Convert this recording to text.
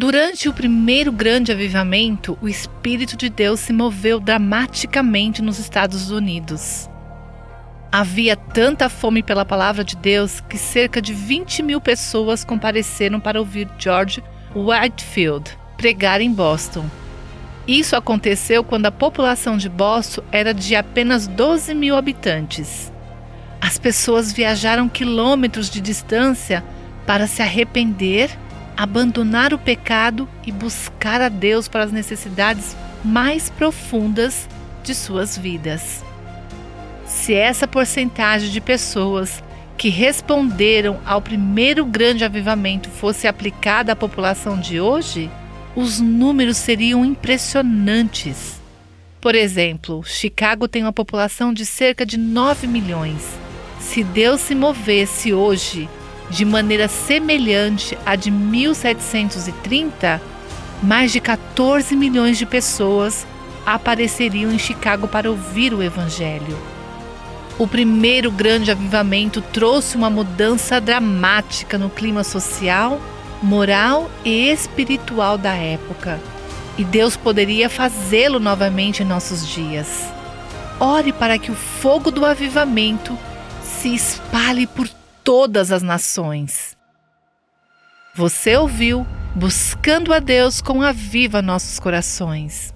Durante o primeiro grande avivamento, o Espírito de Deus se moveu dramaticamente nos Estados Unidos. Havia tanta fome pela palavra de Deus que cerca de 20 mil pessoas compareceram para ouvir George Whitefield pregar em Boston. Isso aconteceu quando a população de Boston era de apenas 12 mil habitantes. As pessoas viajaram quilômetros de distância para se arrepender abandonar o pecado e buscar a Deus para as necessidades mais profundas de suas vidas. Se essa porcentagem de pessoas que responderam ao primeiro grande avivamento fosse aplicada à população de hoje, os números seriam impressionantes. Por exemplo, Chicago tem uma população de cerca de 9 milhões. Se Deus se movesse hoje de maneira semelhante à de 1730, mais de 14 milhões de pessoas apareceriam em Chicago para ouvir o Evangelho. O primeiro grande avivamento trouxe uma mudança dramática no clima social, moral e espiritual da época. E Deus poderia fazê-lo novamente em nossos dias. Ore para que o fogo do avivamento se espalhe por todas as nações. Você ouviu Buscando a Deus com a Viva Nossos Corações.